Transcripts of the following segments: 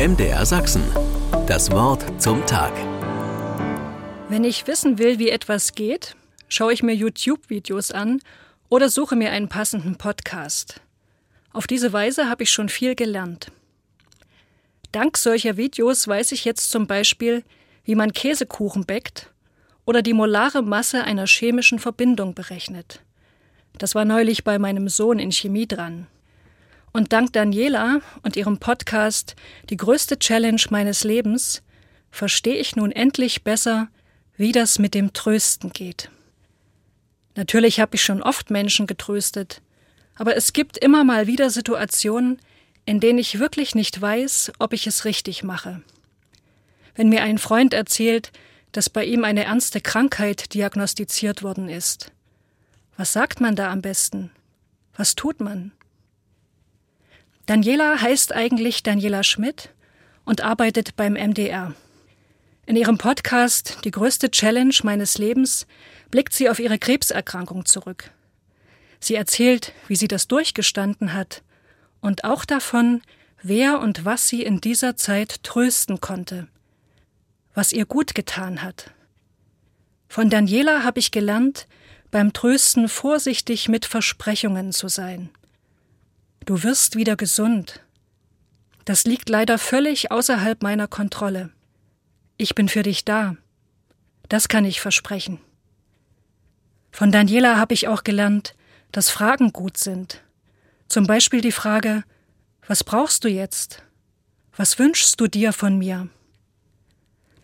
MDR Sachsen. Das Wort zum Tag. Wenn ich wissen will, wie etwas geht, schaue ich mir YouTube-Videos an oder suche mir einen passenden Podcast. Auf diese Weise habe ich schon viel gelernt. Dank solcher Videos weiß ich jetzt zum Beispiel, wie man Käsekuchen bäckt oder die molare Masse einer chemischen Verbindung berechnet. Das war neulich bei meinem Sohn in Chemie dran. Und dank Daniela und ihrem Podcast Die größte Challenge meines Lebens verstehe ich nun endlich besser, wie das mit dem Trösten geht. Natürlich habe ich schon oft Menschen getröstet, aber es gibt immer mal wieder Situationen, in denen ich wirklich nicht weiß, ob ich es richtig mache. Wenn mir ein Freund erzählt, dass bei ihm eine ernste Krankheit diagnostiziert worden ist. Was sagt man da am besten? Was tut man? Daniela heißt eigentlich Daniela Schmidt und arbeitet beim MDR. In ihrem Podcast Die größte Challenge meines Lebens blickt sie auf ihre Krebserkrankung zurück. Sie erzählt, wie sie das durchgestanden hat und auch davon, wer und was sie in dieser Zeit trösten konnte, was ihr gut getan hat. Von Daniela habe ich gelernt, beim Trösten vorsichtig mit Versprechungen zu sein. Du wirst wieder gesund. Das liegt leider völlig außerhalb meiner Kontrolle. Ich bin für dich da. Das kann ich versprechen. Von Daniela habe ich auch gelernt, dass Fragen gut sind. Zum Beispiel die Frage, was brauchst du jetzt? Was wünschst du dir von mir?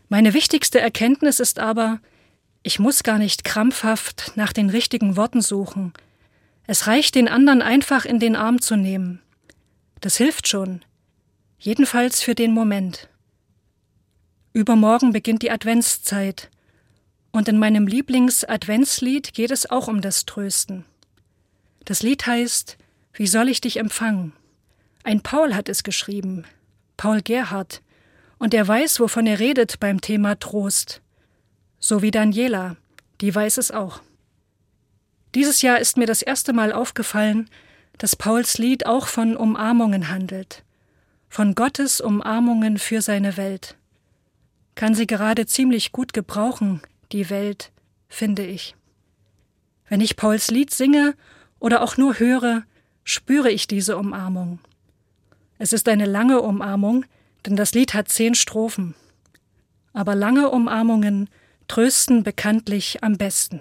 Meine wichtigste Erkenntnis ist aber, ich muss gar nicht krampfhaft nach den richtigen Worten suchen, es reicht, den anderen einfach in den Arm zu nehmen. Das hilft schon. Jedenfalls für den Moment. Übermorgen beginnt die Adventszeit. Und in meinem Lieblings-Adventslied geht es auch um das Trösten. Das Lied heißt Wie soll ich dich empfangen? Ein Paul hat es geschrieben, Paul Gerhard, und er weiß, wovon er redet beim Thema Trost. So wie Daniela, die weiß es auch. Dieses Jahr ist mir das erste Mal aufgefallen, dass Pauls Lied auch von Umarmungen handelt, von Gottes Umarmungen für seine Welt. Kann sie gerade ziemlich gut gebrauchen, die Welt, finde ich. Wenn ich Pauls Lied singe oder auch nur höre, spüre ich diese Umarmung. Es ist eine lange Umarmung, denn das Lied hat zehn Strophen. Aber lange Umarmungen trösten bekanntlich am besten.